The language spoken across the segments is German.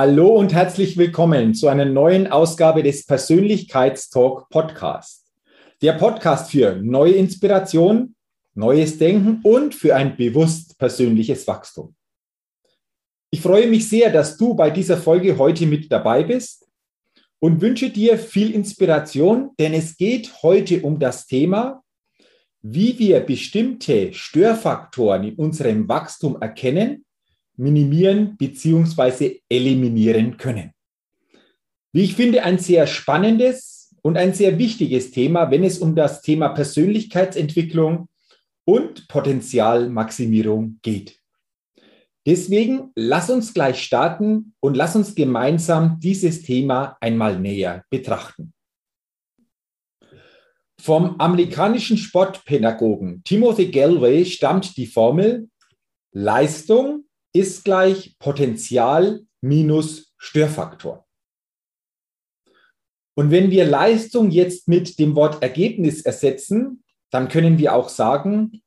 Hallo und herzlich willkommen zu einer neuen Ausgabe des Persönlichkeitstalk Podcast. Der Podcast für neue Inspiration, neues Denken und für ein bewusst persönliches Wachstum. Ich freue mich sehr, dass du bei dieser Folge heute mit dabei bist und wünsche dir viel Inspiration, denn es geht heute um das Thema, wie wir bestimmte Störfaktoren in unserem Wachstum erkennen minimieren bzw. eliminieren können. Wie ich finde, ein sehr spannendes und ein sehr wichtiges Thema, wenn es um das Thema Persönlichkeitsentwicklung und Potenzialmaximierung geht. Deswegen lass uns gleich starten und lass uns gemeinsam dieses Thema einmal näher betrachten. Vom amerikanischen Sportpädagogen Timothy Galway stammt die Formel Leistung ist gleich Potenzial minus Störfaktor. Und wenn wir Leistung jetzt mit dem Wort Ergebnis ersetzen, dann können wir auch sagen,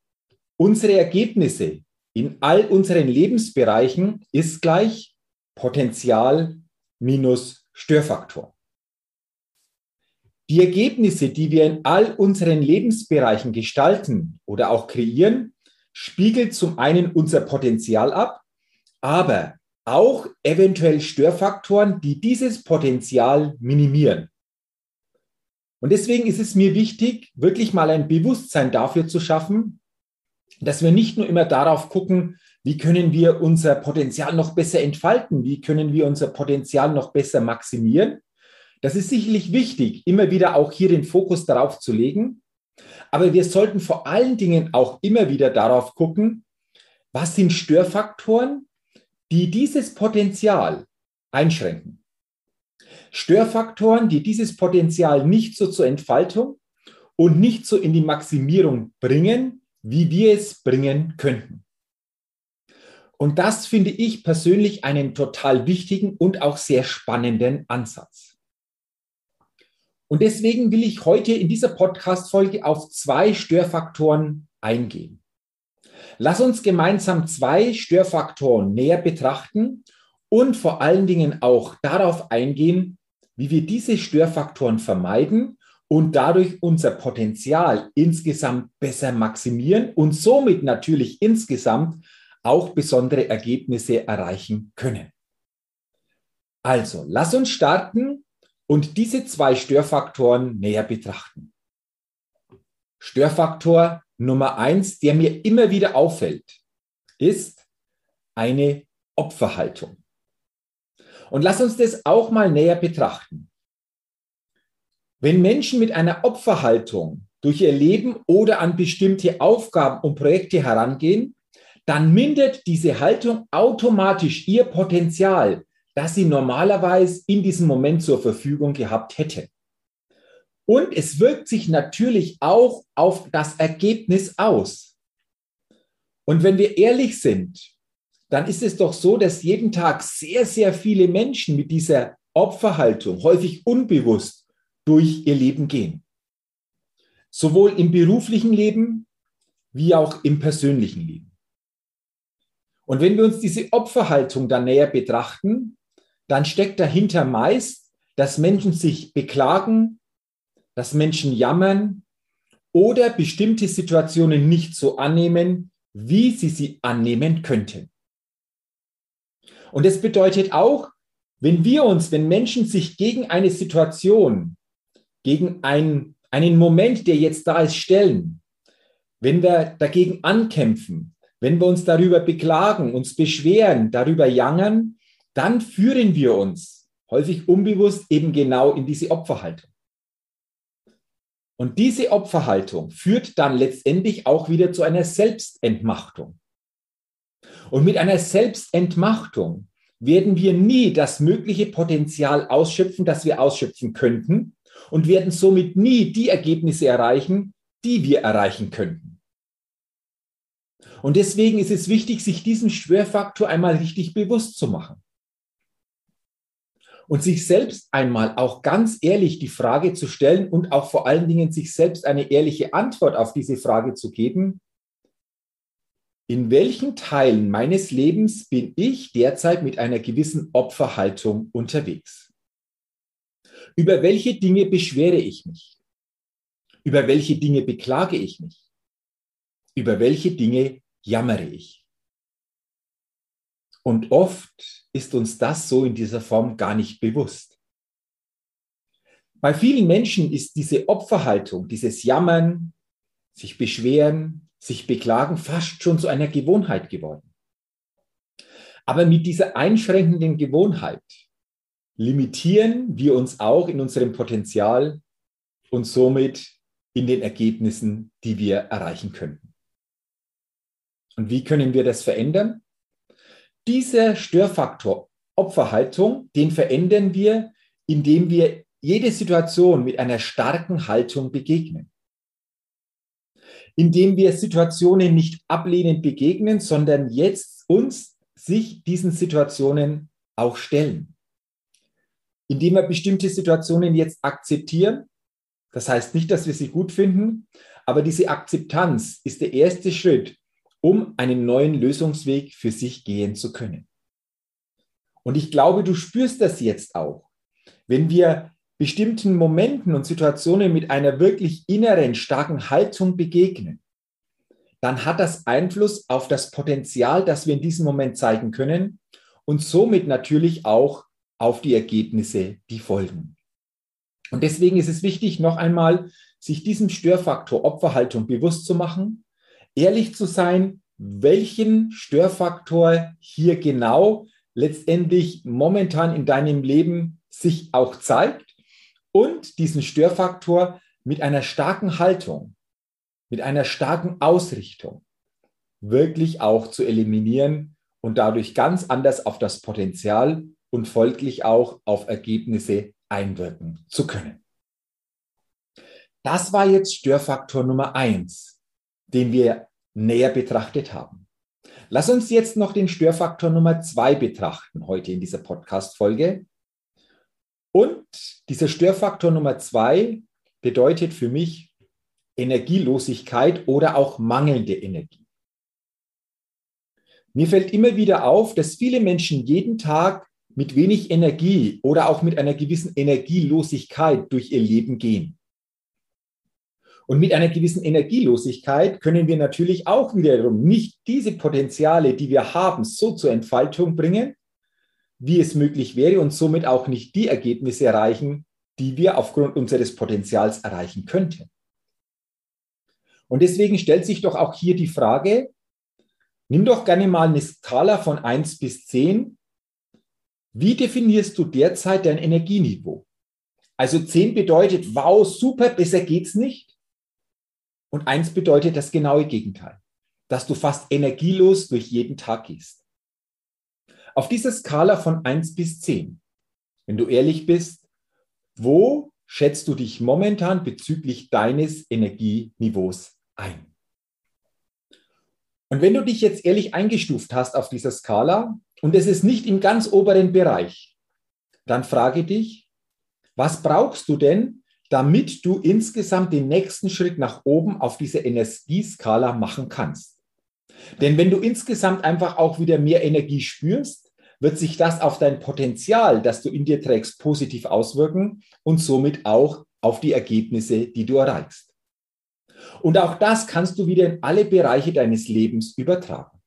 unsere Ergebnisse in all unseren Lebensbereichen ist gleich Potenzial minus Störfaktor. Die Ergebnisse, die wir in all unseren Lebensbereichen gestalten oder auch kreieren, spiegelt zum einen unser Potenzial ab aber auch eventuell Störfaktoren, die dieses Potenzial minimieren. Und deswegen ist es mir wichtig, wirklich mal ein Bewusstsein dafür zu schaffen, dass wir nicht nur immer darauf gucken, wie können wir unser Potenzial noch besser entfalten, wie können wir unser Potenzial noch besser maximieren. Das ist sicherlich wichtig, immer wieder auch hier den Fokus darauf zu legen. Aber wir sollten vor allen Dingen auch immer wieder darauf gucken, was sind Störfaktoren, die dieses Potenzial einschränken. Störfaktoren, die dieses Potenzial nicht so zur Entfaltung und nicht so in die Maximierung bringen, wie wir es bringen könnten. Und das finde ich persönlich einen total wichtigen und auch sehr spannenden Ansatz. Und deswegen will ich heute in dieser Podcast-Folge auf zwei Störfaktoren eingehen. Lass uns gemeinsam zwei Störfaktoren näher betrachten und vor allen Dingen auch darauf eingehen, wie wir diese Störfaktoren vermeiden und dadurch unser Potenzial insgesamt besser maximieren und somit natürlich insgesamt auch besondere Ergebnisse erreichen können. Also, lass uns starten und diese zwei Störfaktoren näher betrachten. Störfaktor Nummer eins, der mir immer wieder auffällt, ist eine Opferhaltung. Und lass uns das auch mal näher betrachten. Wenn Menschen mit einer Opferhaltung durch ihr Leben oder an bestimmte Aufgaben und Projekte herangehen, dann mindert diese Haltung automatisch ihr Potenzial, das sie normalerweise in diesem Moment zur Verfügung gehabt hätte. Und es wirkt sich natürlich auch auf das Ergebnis aus. Und wenn wir ehrlich sind, dann ist es doch so, dass jeden Tag sehr, sehr viele Menschen mit dieser Opferhaltung, häufig unbewusst, durch ihr Leben gehen. Sowohl im beruflichen Leben wie auch im persönlichen Leben. Und wenn wir uns diese Opferhaltung dann näher betrachten, dann steckt dahinter meist, dass Menschen sich beklagen, dass Menschen jammern oder bestimmte Situationen nicht so annehmen, wie sie sie annehmen könnten. Und es bedeutet auch, Wenn wir uns, wenn Menschen sich gegen eine Situation, gegen ein, einen Moment, der jetzt da ist, stellen, wenn wir dagegen ankämpfen, wenn wir uns darüber beklagen, uns beschweren, darüber jangern, dann führen wir uns häufig unbewusst eben genau in diese Opferhaltung. Und diese Opferhaltung führt dann letztendlich auch wieder zu einer Selbstentmachtung. Und mit einer Selbstentmachtung werden wir nie das mögliche Potenzial ausschöpfen, das wir ausschöpfen könnten und werden somit nie die Ergebnisse erreichen, die wir erreichen könnten. Und deswegen ist es wichtig, sich diesen Schwerfaktor einmal richtig bewusst zu machen. Und sich selbst einmal auch ganz ehrlich die Frage zu stellen und auch vor allen Dingen sich selbst eine ehrliche Antwort auf diese Frage zu geben, in welchen Teilen meines Lebens bin ich derzeit mit einer gewissen Opferhaltung unterwegs? Über welche Dinge beschwere ich mich? Über welche Dinge beklage ich mich? Über welche Dinge jammere ich? Und oft ist uns das so in dieser Form gar nicht bewusst. Bei vielen Menschen ist diese Opferhaltung, dieses Jammern, sich beschweren, sich beklagen fast schon zu einer Gewohnheit geworden. Aber mit dieser einschränkenden Gewohnheit limitieren wir uns auch in unserem Potenzial und somit in den Ergebnissen, die wir erreichen könnten. Und wie können wir das verändern? Dieser Störfaktor Opferhaltung, den verändern wir, indem wir jede Situation mit einer starken Haltung begegnen indem wir Situationen nicht ablehnend begegnen, sondern jetzt uns sich diesen Situationen auch stellen. Indem wir bestimmte Situationen jetzt akzeptieren. Das heißt nicht, dass wir sie gut finden, aber diese Akzeptanz ist der erste Schritt, um einen neuen Lösungsweg für sich gehen zu können. Und ich glaube, du spürst das jetzt auch. Wenn wir bestimmten Momenten und Situationen mit einer wirklich inneren, starken Haltung begegnen, dann hat das Einfluss auf das Potenzial, das wir in diesem Moment zeigen können und somit natürlich auch auf die Ergebnisse, die folgen. Und deswegen ist es wichtig, noch einmal sich diesem Störfaktor Opferhaltung bewusst zu machen, ehrlich zu sein, welchen Störfaktor hier genau letztendlich momentan in deinem Leben sich auch zeigt und diesen Störfaktor mit einer starken Haltung, mit einer starken Ausrichtung wirklich auch zu eliminieren und dadurch ganz anders auf das Potenzial und folglich auch auf Ergebnisse einwirken zu können. Das war jetzt Störfaktor Nummer eins, den wir näher betrachtet haben. Lass uns jetzt noch den Störfaktor Nummer zwei betrachten heute in dieser Podcast-Folge. Und dieser Störfaktor Nummer zwei bedeutet für mich Energielosigkeit oder auch mangelnde Energie. Mir fällt immer wieder auf, dass viele Menschen jeden Tag mit wenig Energie oder auch mit einer gewissen Energielosigkeit durch ihr Leben gehen. Und mit einer gewissen Energielosigkeit können wir natürlich auch wiederum nicht diese Potenziale, die wir haben, so zur Entfaltung bringen, wie es möglich wäre und somit auch nicht die Ergebnisse erreichen, die wir aufgrund unseres Potenzials erreichen könnten. Und deswegen stellt sich doch auch hier die Frage, nimm doch gerne mal eine Skala von 1 bis 10. Wie definierst du derzeit dein Energieniveau? Also 10 bedeutet, wow, super, besser geht's nicht. Und 1 bedeutet das genaue Gegenteil, dass du fast energielos durch jeden Tag gehst. Auf dieser Skala von 1 bis 10, wenn du ehrlich bist, wo schätzt du dich momentan bezüglich deines Energieniveaus ein? Und wenn du dich jetzt ehrlich eingestuft hast auf dieser Skala und es ist nicht im ganz oberen Bereich, dann frage dich, was brauchst du denn, damit du insgesamt den nächsten Schritt nach oben auf dieser Energieskala machen kannst? Denn wenn du insgesamt einfach auch wieder mehr Energie spürst, wird sich das auf dein Potenzial, das du in dir trägst, positiv auswirken und somit auch auf die Ergebnisse, die du erreichst. Und auch das kannst du wieder in alle Bereiche deines Lebens übertragen.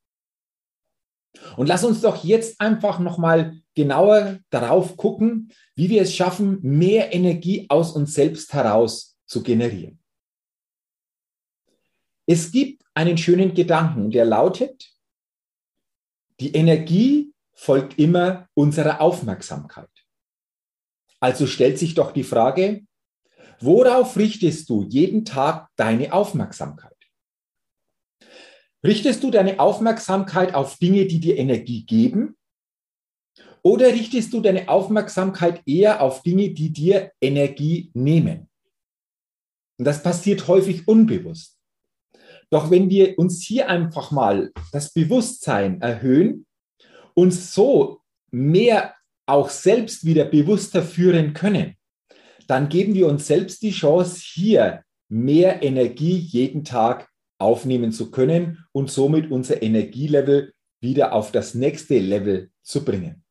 Und lass uns doch jetzt einfach nochmal genauer darauf gucken, wie wir es schaffen, mehr Energie aus uns selbst heraus zu generieren. Es gibt einen schönen Gedanken, der lautet, die Energie folgt immer unserer Aufmerksamkeit. Also stellt sich doch die Frage, worauf richtest du jeden Tag deine Aufmerksamkeit? Richtest du deine Aufmerksamkeit auf Dinge, die dir Energie geben? Oder richtest du deine Aufmerksamkeit eher auf Dinge, die dir Energie nehmen? Und das passiert häufig unbewusst. Doch wenn wir uns hier einfach mal das Bewusstsein erhöhen, uns so mehr auch selbst wieder bewusster führen können, dann geben wir uns selbst die Chance, hier mehr Energie jeden Tag aufnehmen zu können und somit unser Energielevel wieder auf das nächste Level zu bringen.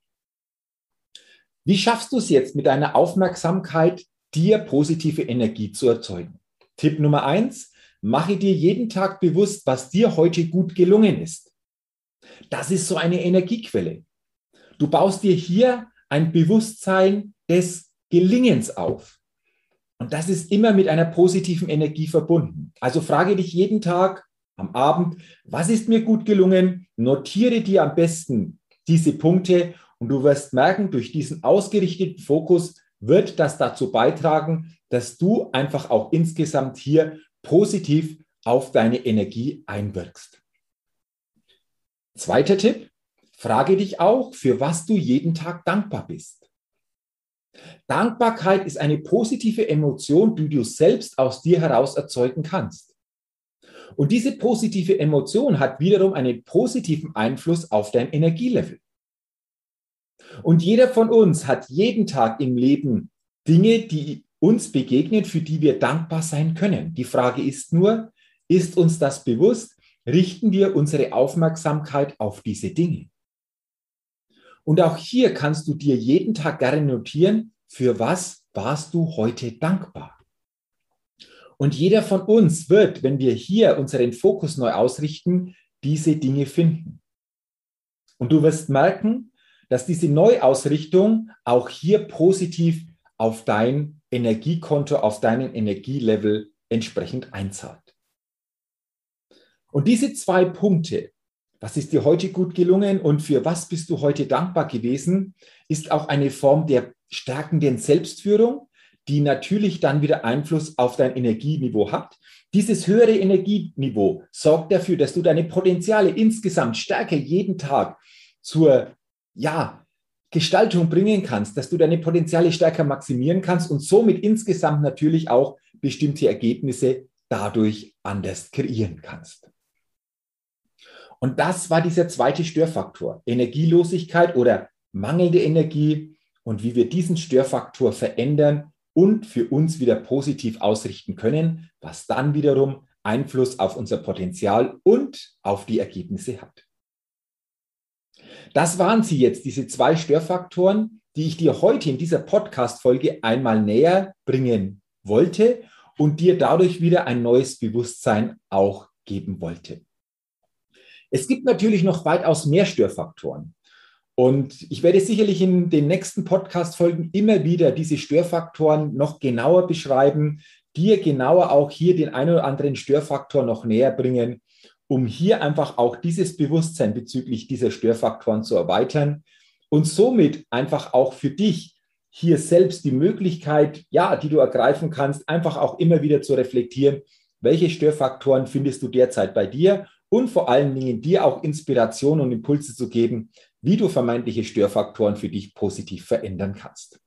Wie schaffst du es jetzt mit deiner Aufmerksamkeit, dir positive Energie zu erzeugen? Tipp Nummer eins, mache dir jeden Tag bewusst, was dir heute gut gelungen ist. Das ist so eine Energiequelle. Du baust dir hier ein Bewusstsein des Gelingens auf. Und das ist immer mit einer positiven Energie verbunden. Also frage dich jeden Tag am Abend, was ist mir gut gelungen? Notiere dir am besten diese Punkte und du wirst merken, durch diesen ausgerichteten Fokus wird das dazu beitragen, dass du einfach auch insgesamt hier positiv auf deine Energie einwirkst. Zweiter Tipp, frage dich auch, für was du jeden Tag dankbar bist. Dankbarkeit ist eine positive Emotion, die du selbst aus dir heraus erzeugen kannst. Und diese positive Emotion hat wiederum einen positiven Einfluss auf dein Energielevel. Und jeder von uns hat jeden Tag im Leben Dinge, die uns begegnen, für die wir dankbar sein können. Die Frage ist nur, ist uns das bewusst? Richten wir unsere Aufmerksamkeit auf diese Dinge? Und auch hier kannst du dir jeden Tag gerne notieren, für was warst du heute dankbar? Und jeder von uns wird, wenn wir hier unseren Fokus neu ausrichten, diese Dinge finden. Und du wirst merken, dass diese Neuausrichtung auch hier positiv auf dein Energiekonto, auf deinen Energielevel entsprechend einzahlt. Und diese zwei Punkte, was ist dir heute gut gelungen und für was bist du heute dankbar gewesen, ist auch eine Form der stärkenden Selbstführung, die natürlich dann wieder Einfluss auf dein Energieniveau hat. Dieses höhere Energieniveau sorgt dafür, dass du deine Potenziale insgesamt stärker jeden Tag zur ja, Gestaltung bringen kannst, dass du deine Potenziale stärker maximieren kannst und somit insgesamt natürlich auch bestimmte Ergebnisse dadurch anders kreieren kannst. Und das war dieser zweite Störfaktor, Energielosigkeit oder mangelnde Energie und wie wir diesen Störfaktor verändern und für uns wieder positiv ausrichten können, was dann wiederum Einfluss auf unser Potenzial und auf die Ergebnisse hat. Das waren sie jetzt, diese zwei Störfaktoren, die ich dir heute in dieser Podcast-Folge einmal näher bringen wollte und dir dadurch wieder ein neues Bewusstsein auch geben wollte. Es gibt natürlich noch weitaus mehr Störfaktoren. Und ich werde sicherlich in den nächsten Podcast-Folgen immer wieder diese Störfaktoren noch genauer beschreiben, dir genauer auch hier den einen oder anderen Störfaktor noch näher bringen, um hier einfach auch dieses Bewusstsein bezüglich dieser Störfaktoren zu erweitern und somit einfach auch für dich hier selbst die Möglichkeit, ja, die du ergreifen kannst, einfach auch immer wieder zu reflektieren, welche Störfaktoren findest du derzeit bei dir und vor allen Dingen dir auch Inspiration und Impulse zu geben, wie du vermeintliche Störfaktoren für dich positiv verändern kannst.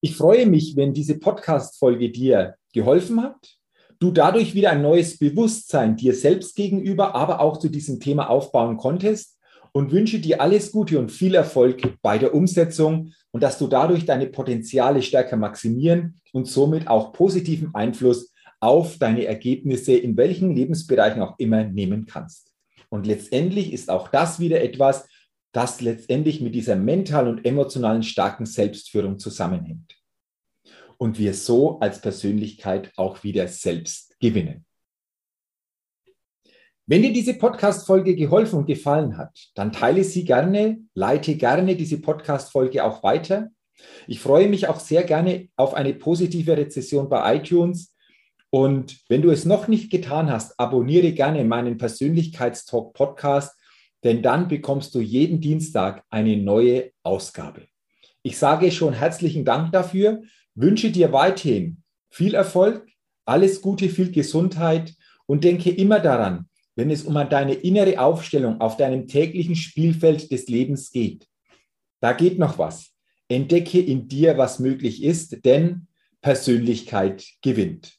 Ich freue mich, wenn diese Podcast-Folge dir geholfen hat, du dadurch wieder ein neues Bewusstsein dir selbst gegenüber, aber auch zu diesem Thema aufbauen konntest und wünsche dir alles Gute und viel Erfolg bei der Umsetzung und dass du dadurch deine Potenziale stärker maximieren und somit auch positiven Einfluss auf deine Ergebnisse in welchen Lebensbereichen auch immer nehmen kannst. Und letztendlich ist auch das wieder etwas, das letztendlich mit dieser mentalen und emotionalen starken Selbstführung zusammenhängt. Und wir so als Persönlichkeit auch wieder selbst gewinnen. Wenn dir diese Podcast-Folge geholfen und gefallen hat, dann teile sie gerne, leite gerne diese Podcast-Folge auch weiter. Ich freue mich auch sehr gerne auf eine positive Rezession bei iTunes. Und wenn du es noch nicht getan hast, abonniere gerne meinen Persönlichkeitstalk Podcast, denn dann bekommst du jeden Dienstag eine neue Ausgabe. Ich sage schon herzlichen Dank dafür, wünsche dir weiterhin viel Erfolg, alles Gute, viel Gesundheit und denke immer daran, wenn es um deine innere Aufstellung auf deinem täglichen Spielfeld des Lebens geht. Da geht noch was. Entdecke in dir, was möglich ist, denn Persönlichkeit gewinnt.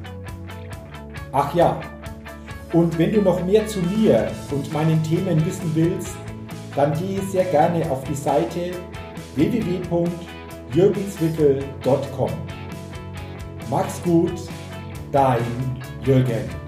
Ach ja, und wenn du noch mehr zu mir und meinen Themen wissen willst, dann gehe sehr gerne auf die Seite www.jürgenswickel.com. Mach's gut, dein Jürgen.